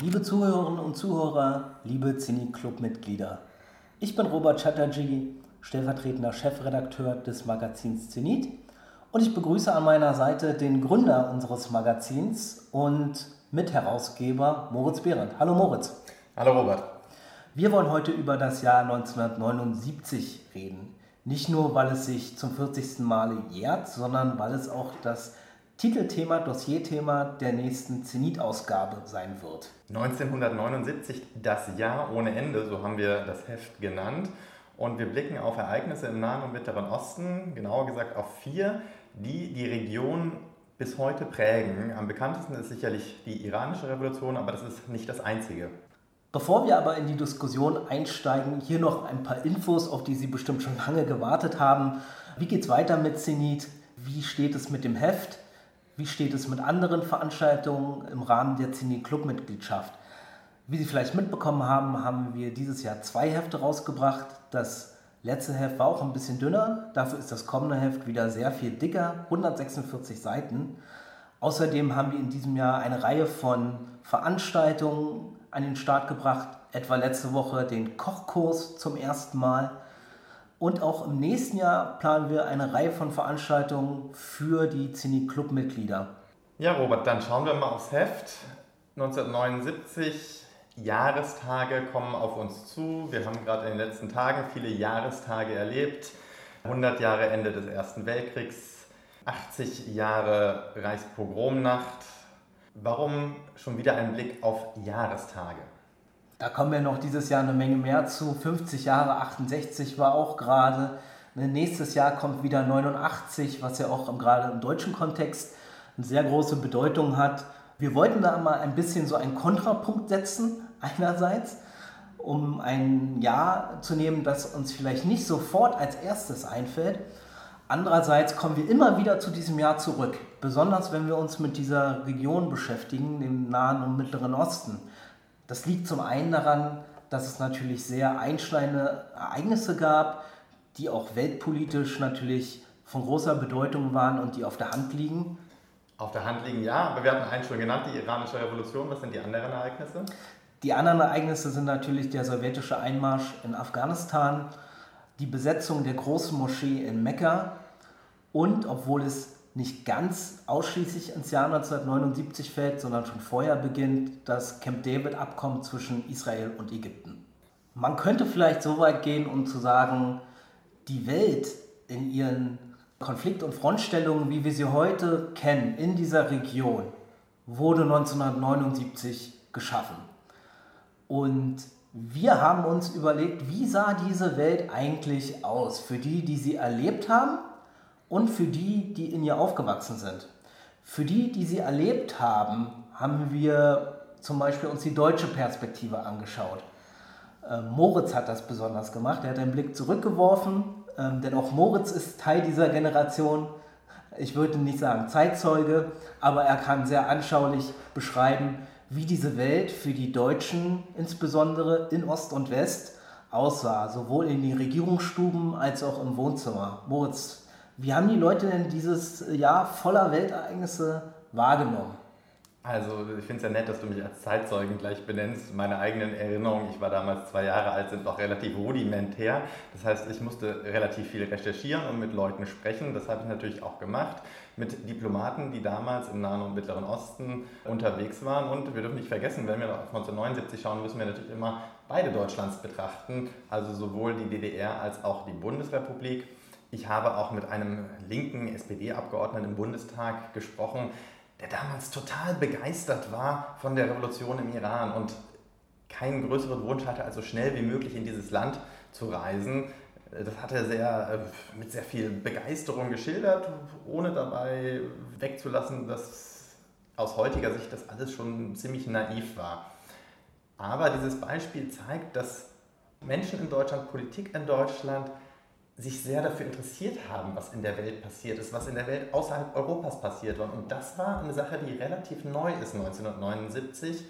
Liebe Zuhörerinnen und Zuhörer, liebe Cine-Club-Mitglieder, ich bin Robert Chatterjee, stellvertretender Chefredakteur des Magazins Zenit und ich begrüße an meiner Seite den Gründer unseres Magazins und Mitherausgeber Moritz Behrendt. Hallo Moritz. Hallo Robert. Wir wollen heute über das Jahr 1979 reden. Nicht nur, weil es sich zum 40. Male jährt, sondern weil es auch das Titelthema, Dossierthema der nächsten Zenit-Ausgabe sein wird. 1979, das Jahr ohne Ende, so haben wir das Heft genannt. Und wir blicken auf Ereignisse im Nahen und Mittleren Osten, genauer gesagt auf vier, die die Region bis heute prägen. Am bekanntesten ist sicherlich die iranische Revolution, aber das ist nicht das einzige. Bevor wir aber in die Diskussion einsteigen, hier noch ein paar Infos, auf die Sie bestimmt schon lange gewartet haben. Wie geht es weiter mit Zenit? Wie steht es mit dem Heft? Wie steht es mit anderen Veranstaltungen im Rahmen der Cine-Club-Mitgliedschaft? Wie Sie vielleicht mitbekommen haben, haben wir dieses Jahr zwei Hefte rausgebracht. Das letzte Heft war auch ein bisschen dünner, dafür ist das kommende Heft wieder sehr viel dicker, 146 Seiten. Außerdem haben wir in diesem Jahr eine Reihe von Veranstaltungen an den Start gebracht, etwa letzte Woche den Kochkurs zum ersten Mal und auch im nächsten Jahr planen wir eine Reihe von Veranstaltungen für die Cine-Club-Mitglieder. Ja, Robert, dann schauen wir mal aufs Heft. 1979, Jahrestage kommen auf uns zu. Wir haben gerade in den letzten Tagen viele Jahrestage erlebt. 100 Jahre Ende des Ersten Weltkriegs, 80 Jahre Reichspogromnacht. Warum schon wieder ein Blick auf Jahrestage? Da kommen ja noch dieses Jahr eine Menge mehr zu. 50 Jahre, 68 war auch gerade. Ne, nächstes Jahr kommt wieder 89, was ja auch gerade im deutschen Kontext eine sehr große Bedeutung hat. Wir wollten da mal ein bisschen so einen Kontrapunkt setzen, einerseits, um ein Jahr zu nehmen, das uns vielleicht nicht sofort als erstes einfällt. Andererseits kommen wir immer wieder zu diesem Jahr zurück, besonders wenn wir uns mit dieser Region beschäftigen, dem Nahen und Mittleren Osten. Das liegt zum einen daran, dass es natürlich sehr einschneidende Ereignisse gab, die auch weltpolitisch natürlich von großer Bedeutung waren und die auf der Hand liegen. Auf der Hand liegen, ja, aber wir hatten einen schon genannt, die iranische Revolution. Was sind die anderen Ereignisse? Die anderen Ereignisse sind natürlich der sowjetische Einmarsch in Afghanistan, die Besetzung der großen Moschee in Mekka und, obwohl es nicht ganz ausschließlich ins Jahr 1979 fällt, sondern schon vorher beginnt das Camp David-Abkommen zwischen Israel und Ägypten. Man könnte vielleicht so weit gehen, um zu sagen, die Welt in ihren Konflikt- und Frontstellungen, wie wir sie heute kennen, in dieser Region, wurde 1979 geschaffen. Und wir haben uns überlegt, wie sah diese Welt eigentlich aus für die, die sie erlebt haben und für die, die in ihr aufgewachsen sind. Für die, die sie erlebt haben, haben wir zum Beispiel uns die deutsche Perspektive angeschaut. Äh, Moritz hat das besonders gemacht. Er hat einen Blick zurückgeworfen, ähm, denn auch Moritz ist Teil dieser Generation. Ich würde nicht sagen Zeitzeuge, aber er kann sehr anschaulich beschreiben, wie diese Welt für die Deutschen insbesondere in Ost und West aussah, sowohl in den Regierungsstuben als auch im Wohnzimmer. Moritz, wie haben die Leute denn dieses Jahr voller Weltereignisse wahrgenommen? Also ich finde es ja nett, dass du mich als Zeitzeugen gleich benennst. Meine eigenen Erinnerungen, ich war damals zwei Jahre alt, sind noch relativ rudimentär. Das heißt, ich musste relativ viel recherchieren und mit Leuten sprechen. Das habe ich natürlich auch gemacht. Mit Diplomaten, die damals im Nahen und Mittleren Osten unterwegs waren. Und wir dürfen nicht vergessen, wenn wir auf 1979 schauen, müssen wir natürlich immer beide Deutschlands betrachten. Also sowohl die DDR als auch die Bundesrepublik. Ich habe auch mit einem linken SPD-Abgeordneten im Bundestag gesprochen, der damals total begeistert war von der Revolution im Iran und keinen größeren Wunsch hatte, als so schnell wie möglich in dieses Land zu reisen. Das hat er sehr, äh, mit sehr viel Begeisterung geschildert, ohne dabei wegzulassen, dass aus heutiger Sicht das alles schon ziemlich naiv war. Aber dieses Beispiel zeigt, dass Menschen in Deutschland, Politik in Deutschland sich sehr dafür interessiert haben, was in der Welt passiert ist, was in der Welt außerhalb Europas passiert war. Und das war eine Sache, die relativ neu ist 1979.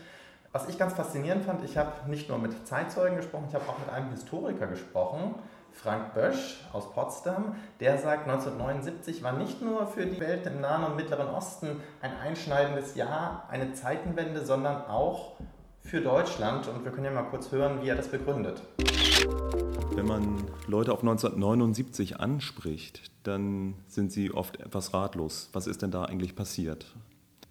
Was ich ganz faszinierend fand, ich habe nicht nur mit Zeitzeugen gesprochen, ich habe auch mit einem Historiker gesprochen, Frank Bösch aus Potsdam, der sagt, 1979 war nicht nur für die Welt im Nahen und Mittleren Osten ein einschneidendes Jahr, eine Zeitenwende, sondern auch für Deutschland. Und wir können ja mal kurz hören, wie er das begründet. Wenn man Leute auf 1979 anspricht, dann sind sie oft etwas ratlos. Was ist denn da eigentlich passiert?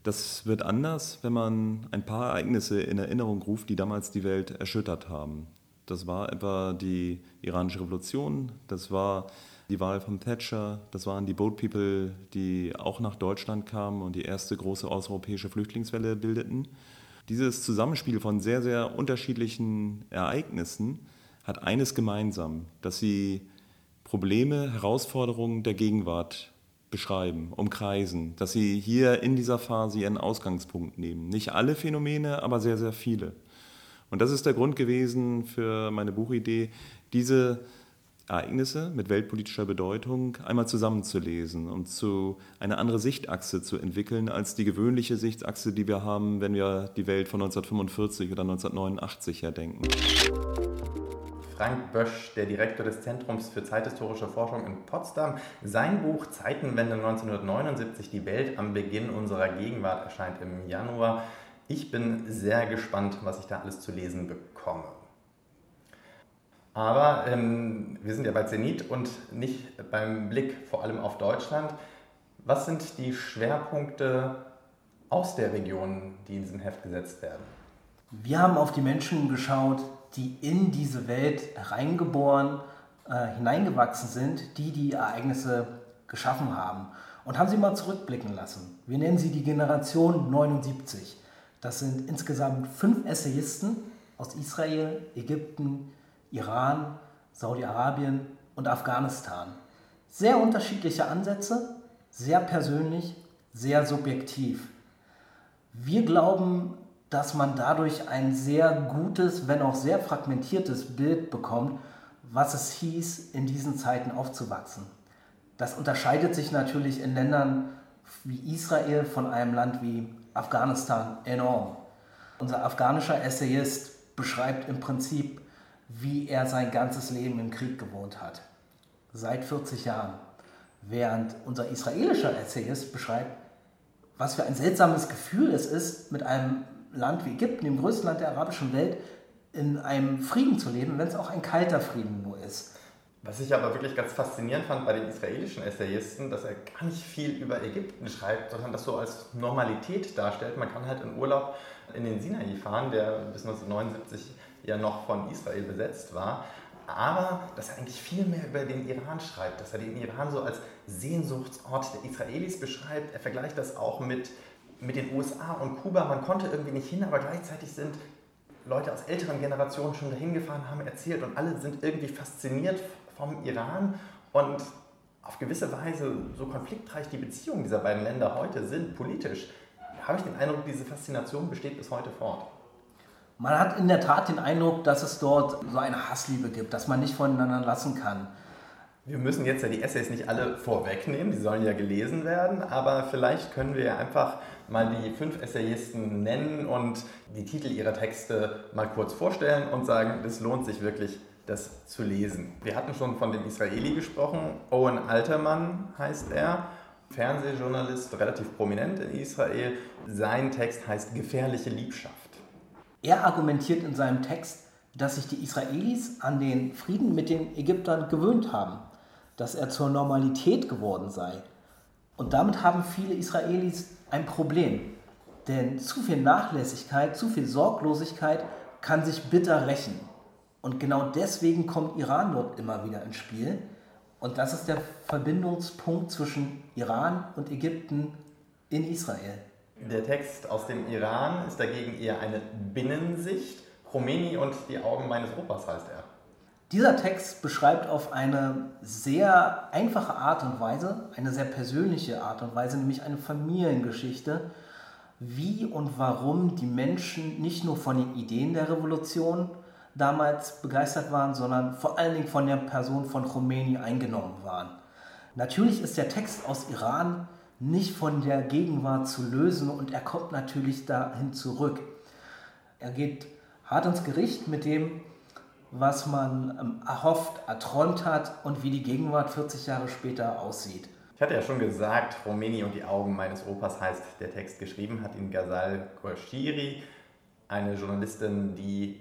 Das wird anders, wenn man ein paar Ereignisse in Erinnerung ruft, die damals die Welt erschüttert haben. Das war etwa die iranische Revolution, das war die Wahl von Thatcher, das waren die Boat People, die auch nach Deutschland kamen und die erste große osteuropäische Flüchtlingswelle bildeten. Dieses Zusammenspiel von sehr, sehr unterschiedlichen Ereignissen hat eines gemeinsam, dass sie Probleme, Herausforderungen der Gegenwart beschreiben, umkreisen, dass sie hier in dieser Phase ihren Ausgangspunkt nehmen. Nicht alle Phänomene, aber sehr, sehr viele. Und das ist der Grund gewesen für meine Buchidee, diese Ereignisse mit weltpolitischer Bedeutung einmal zusammenzulesen und zu eine andere Sichtachse zu entwickeln als die gewöhnliche Sichtachse, die wir haben, wenn wir die Welt von 1945 oder 1989 her denken. Frank Bösch, der Direktor des Zentrums für zeithistorische Forschung in Potsdam. Sein Buch Zeitenwende 1979, die Welt am Beginn unserer Gegenwart erscheint im Januar. Ich bin sehr gespannt, was ich da alles zu lesen bekomme. Aber ähm, wir sind ja bei Zenit und nicht beim Blick vor allem auf Deutschland. Was sind die Schwerpunkte aus der Region, die in diesem Heft gesetzt werden? Wir haben auf die Menschen geschaut, die in diese Welt reingeboren, äh, hineingewachsen sind, die die Ereignisse geschaffen haben und haben sie mal zurückblicken lassen. Wir nennen sie die Generation 79. Das sind insgesamt fünf Essayisten aus Israel, Ägypten, Iran, Saudi-Arabien und Afghanistan. Sehr unterschiedliche Ansätze, sehr persönlich, sehr subjektiv. Wir glauben, dass man dadurch ein sehr gutes, wenn auch sehr fragmentiertes Bild bekommt, was es hieß, in diesen Zeiten aufzuwachsen. Das unterscheidet sich natürlich in Ländern wie Israel von einem Land wie Afghanistan enorm. Unser afghanischer Essayist beschreibt im Prinzip, wie er sein ganzes Leben im Krieg gewohnt hat. Seit 40 Jahren. Während unser israelischer Essayist beschreibt, was für ein seltsames Gefühl es ist, mit einem Land wie Ägypten, dem größten Land der arabischen Welt, in einem Frieden zu leben, wenn es auch ein kalter Frieden nur ist. Was ich aber wirklich ganz faszinierend fand bei den israelischen Essayisten, dass er gar nicht viel über Ägypten schreibt, sondern das so als Normalität darstellt. Man kann halt in Urlaub in den Sinai fahren, der bis 1979 ja noch von Israel besetzt war. Aber dass er eigentlich viel mehr über den Iran schreibt, dass er den Iran so als Sehnsuchtsort der Israelis beschreibt. Er vergleicht das auch mit mit den USA und Kuba, man konnte irgendwie nicht hin, aber gleichzeitig sind Leute aus älteren Generationen schon dahin gefahren, haben erzählt und alle sind irgendwie fasziniert vom Iran und auf gewisse Weise so konfliktreich die Beziehungen dieser beiden Länder heute sind, politisch, habe ich den Eindruck, diese Faszination besteht bis heute fort. Man hat in der Tat den Eindruck, dass es dort so eine Hassliebe gibt, dass man nicht voneinander lassen kann. Wir müssen jetzt ja die Essays nicht alle vorwegnehmen, die sollen ja gelesen werden, aber vielleicht können wir ja einfach mal die fünf Essayisten nennen und die Titel ihrer Texte mal kurz vorstellen und sagen, es lohnt sich wirklich, das zu lesen. Wir hatten schon von dem Israeli gesprochen. Owen Altermann heißt er. Fernsehjournalist, relativ prominent in Israel. Sein Text heißt Gefährliche Liebschaft. Er argumentiert in seinem Text, dass sich die Israelis an den Frieden mit den Ägyptern gewöhnt haben, dass er zur Normalität geworden sei. Und damit haben viele Israelis ein Problem. Denn zu viel Nachlässigkeit, zu viel Sorglosigkeit kann sich bitter rächen. Und genau deswegen kommt Iran dort immer wieder ins Spiel. Und das ist der Verbindungspunkt zwischen Iran und Ägypten in Israel. Der Text aus dem Iran ist dagegen eher eine Binnensicht. Khomeini und die Augen meines Opas heißt er. Dieser Text beschreibt auf eine sehr einfache Art und Weise, eine sehr persönliche Art und Weise, nämlich eine Familiengeschichte, wie und warum die Menschen nicht nur von den Ideen der Revolution damals begeistert waren, sondern vor allen Dingen von der Person von Khomeini eingenommen waren. Natürlich ist der Text aus Iran nicht von der Gegenwart zu lösen und er kommt natürlich dahin zurück. Er geht hart ins Gericht mit dem, was man ähm, erhofft, erträumt hat und wie die Gegenwart 40 Jahre später aussieht. Ich hatte ja schon gesagt, Romeni und die Augen meines Opas heißt der Text. Geschrieben hat ihn Ghazal Khorshiri, eine Journalistin, die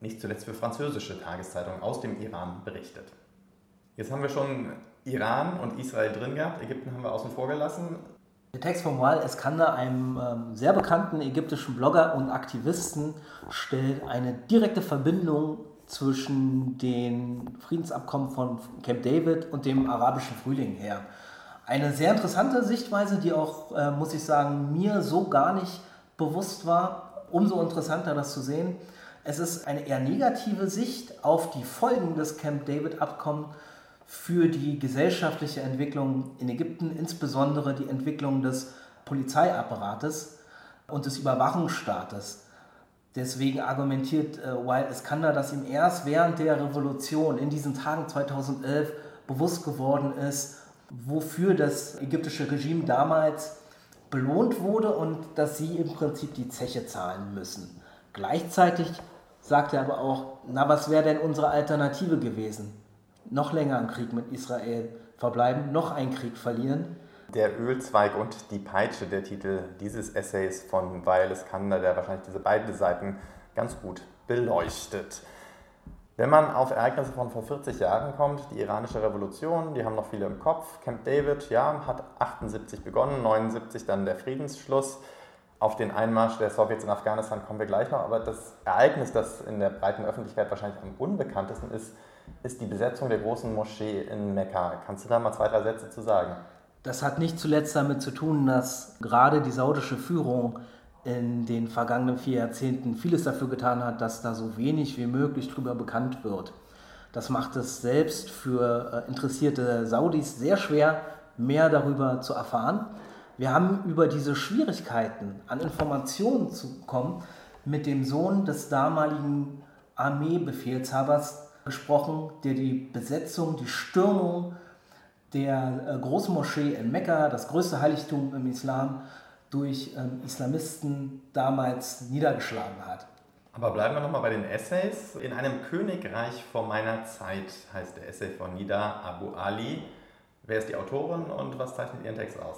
nicht zuletzt für französische Tageszeitungen aus dem Iran berichtet. Jetzt haben wir schon Iran und Israel drin gehabt, Ägypten haben wir außen vor gelassen. Der Text von Wael Eskander, einem ähm, sehr bekannten ägyptischen Blogger und Aktivisten, stellt eine direkte Verbindung zwischen den Friedensabkommen von Camp David und dem arabischen Frühling her. Eine sehr interessante Sichtweise, die auch, äh, muss ich sagen, mir so gar nicht bewusst war. Umso interessanter das zu sehen. Es ist eine eher negative Sicht auf die Folgen des Camp David-Abkommens für die gesellschaftliche Entwicklung in Ägypten, insbesondere die Entwicklung des Polizeiapparates und des Überwachungsstaates. Deswegen argumentiert äh, Wild Iskander, dass ihm erst während der Revolution in diesen Tagen 2011 bewusst geworden ist, wofür das ägyptische Regime damals belohnt wurde und dass sie im Prinzip die Zeche zahlen müssen. Gleichzeitig sagt er aber auch, na was wäre denn unsere Alternative gewesen? Noch länger im Krieg mit Israel verbleiben, noch einen Krieg verlieren. Der Ölzweig und die Peitsche, der Titel dieses Essays von Weil Iskander, der wahrscheinlich diese beiden Seiten ganz gut beleuchtet. Wenn man auf Ereignisse von vor 40 Jahren kommt, die iranische Revolution, die haben noch viele im Kopf. Camp David, ja, hat 78 begonnen, 79 dann der Friedensschluss. Auf den Einmarsch der Sowjets in Afghanistan kommen wir gleich noch. Aber das Ereignis, das in der breiten Öffentlichkeit wahrscheinlich am unbekanntesten ist, ist die Besetzung der großen Moschee in Mekka. Kannst du da mal zwei, drei Sätze zu sagen? Das hat nicht zuletzt damit zu tun, dass gerade die saudische Führung in den vergangenen vier Jahrzehnten vieles dafür getan hat, dass da so wenig wie möglich drüber bekannt wird. Das macht es selbst für äh, interessierte Saudis sehr schwer, mehr darüber zu erfahren. Wir haben über diese Schwierigkeiten, an Informationen zu kommen, mit dem Sohn des damaligen Armeebefehlshabers gesprochen, der die Besetzung, die Stürmung der äh, großen Moschee in Mekka, das größte Heiligtum im Islam, durch ähm, Islamisten damals niedergeschlagen hat. Aber bleiben wir nochmal bei den Essays. In einem Königreich vor meiner Zeit heißt der Essay von Nida Abu Ali. Wer ist die Autorin und was zeichnet ihren Text aus?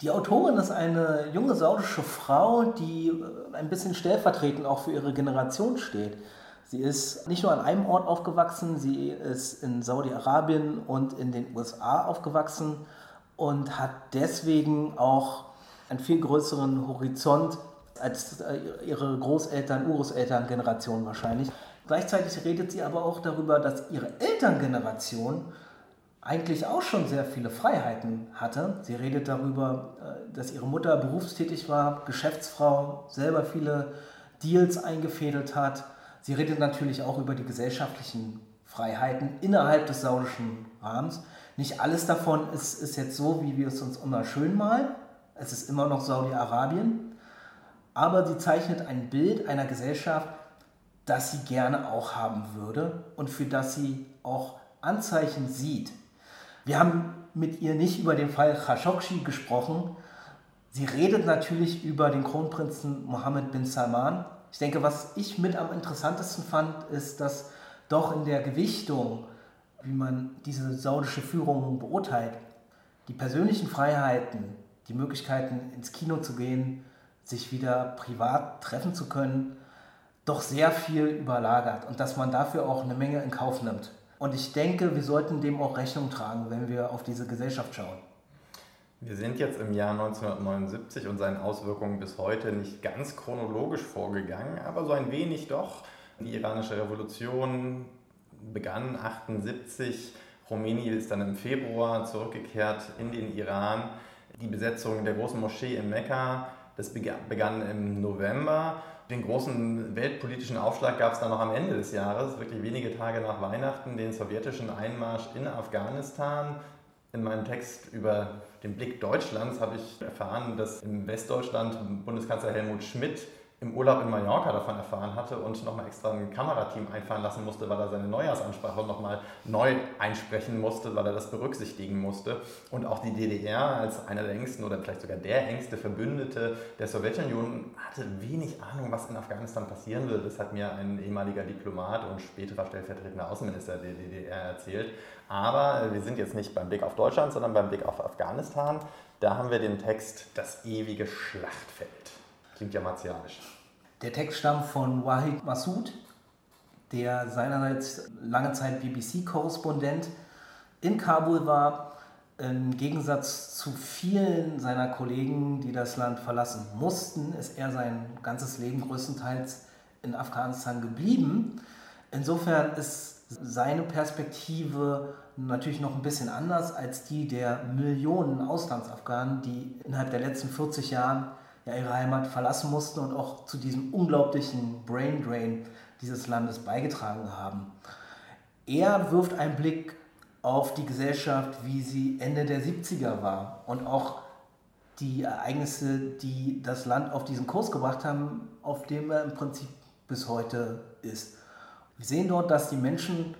Die Autorin ist eine junge saudische Frau, die äh, ein bisschen stellvertretend auch für ihre Generation steht. Sie ist nicht nur an einem Ort aufgewachsen, sie ist in Saudi-Arabien und in den USA aufgewachsen und hat deswegen auch einen viel größeren Horizont als äh, ihre Großeltern, Urgroßeltern-Generation wahrscheinlich. Gleichzeitig redet sie aber auch darüber, dass ihre Elterngeneration eigentlich auch schon sehr viele Freiheiten hatte. Sie redet darüber, äh, dass ihre Mutter berufstätig war, Geschäftsfrau, selber viele Deals eingefädelt hat Sie redet natürlich auch über die gesellschaftlichen Freiheiten innerhalb des saudischen Rahmens. Nicht alles davon ist, ist jetzt so, wie wir es uns immer schön malen. Es ist immer noch Saudi-Arabien. Aber sie zeichnet ein Bild einer Gesellschaft, das sie gerne auch haben würde und für das sie auch Anzeichen sieht. Wir haben mit ihr nicht über den Fall Khashoggi gesprochen. Sie redet natürlich über den Kronprinzen Mohammed bin Salman, ich denke, was ich mit am interessantesten fand, ist, dass doch in der Gewichtung, wie man diese saudische Führung beurteilt, die persönlichen Freiheiten, die Möglichkeiten ins Kino zu gehen, sich wieder privat treffen zu können, doch sehr viel überlagert und dass man dafür auch eine Menge in Kauf nimmt. Und ich denke, wir sollten dem auch Rechnung tragen, wenn wir auf diese Gesellschaft schauen. Wir sind jetzt im Jahr 1979 und seinen Auswirkungen bis heute nicht ganz chronologisch vorgegangen, aber so ein wenig doch. Die iranische Revolution begann 1978. Khomeini ist dann im Februar zurückgekehrt in den Iran. Die Besetzung der großen Moschee in Mekka, das begann im November. Den großen weltpolitischen Aufschlag gab es dann noch am Ende des Jahres, wirklich wenige Tage nach Weihnachten, den sowjetischen Einmarsch in Afghanistan. In meinem Text über den Blick Deutschlands habe ich erfahren, dass im Westdeutschland Bundeskanzler Helmut Schmidt im Urlaub in Mallorca davon erfahren hatte und nochmal extra ein Kamerateam einfahren lassen musste, weil er seine Neujahrsansprache nochmal neu einsprechen musste, weil er das berücksichtigen musste. Und auch die DDR als einer der engsten oder vielleicht sogar der engste Verbündete der Sowjetunion hatte wenig Ahnung, was in Afghanistan passieren würde. Das hat mir ein ehemaliger Diplomat und späterer stellvertretender Außenminister der DDR erzählt. Aber wir sind jetzt nicht beim Blick auf Deutschland, sondern beim Blick auf Afghanistan. Da haben wir den Text Das ewige Schlachtfeld. Klingt ja martialisch. Der Text stammt von Wahid Massoud, der seinerseits lange Zeit BBC-Korrespondent in Kabul war, im Gegensatz zu vielen seiner Kollegen, die das Land verlassen mussten, ist er sein ganzes Leben größtenteils in Afghanistan geblieben. Insofern ist seine Perspektive natürlich noch ein bisschen anders als die der Millionen Auslandsafghanen, die innerhalb der letzten 40 Jahre ja ihre Heimat verlassen mussten und auch zu diesem unglaublichen Brain Drain dieses Landes beigetragen haben. Er wirft einen Blick auf die Gesellschaft, wie sie Ende der 70er war und auch die Ereignisse, die das Land auf diesen Kurs gebracht haben, auf dem er im Prinzip bis heute ist. Wir sehen dort, dass die Menschen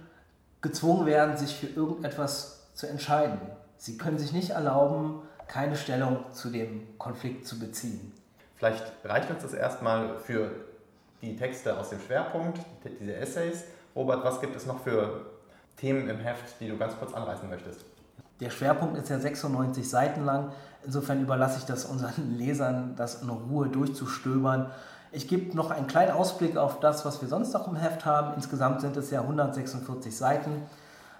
gezwungen werden, sich für irgendetwas zu entscheiden. Sie können sich nicht erlauben, keine Stellung zu dem Konflikt zu beziehen. Vielleicht reicht uns das erstmal für die Texte aus dem Schwerpunkt, diese Essays. Robert, was gibt es noch für Themen im Heft, die du ganz kurz anreißen möchtest? Der Schwerpunkt ist ja 96 Seiten lang. Insofern überlasse ich das unseren Lesern, das in Ruhe durchzustöbern. Ich gebe noch einen kleinen Ausblick auf das, was wir sonst noch im Heft haben. Insgesamt sind es ja 146 Seiten.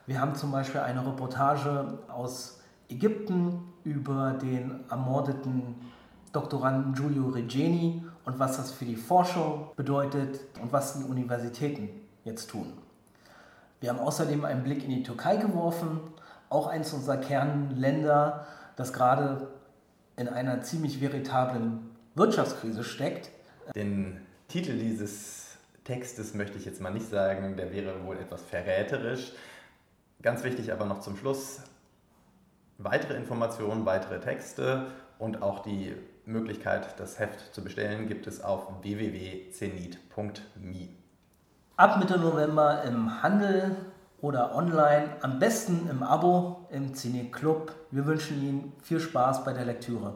Wir haben zum Beispiel eine Reportage aus Ägypten über den ermordeten Doktoranden Giulio Regeni und was das für die Forschung bedeutet und was die Universitäten jetzt tun. Wir haben außerdem einen Blick in die Türkei geworfen, auch eines unserer Kernländer, das gerade in einer ziemlich veritablen Wirtschaftskrise steckt. Den Titel dieses Textes möchte ich jetzt mal nicht sagen, der wäre wohl etwas verräterisch. Ganz wichtig aber noch zum Schluss, weitere Informationen, weitere Texte und auch die Möglichkeit, das Heft zu bestellen, gibt es auf www.zenit.me. Ab Mitte November im Handel oder online, am besten im Abo im Zenit Club. Wir wünschen Ihnen viel Spaß bei der Lektüre.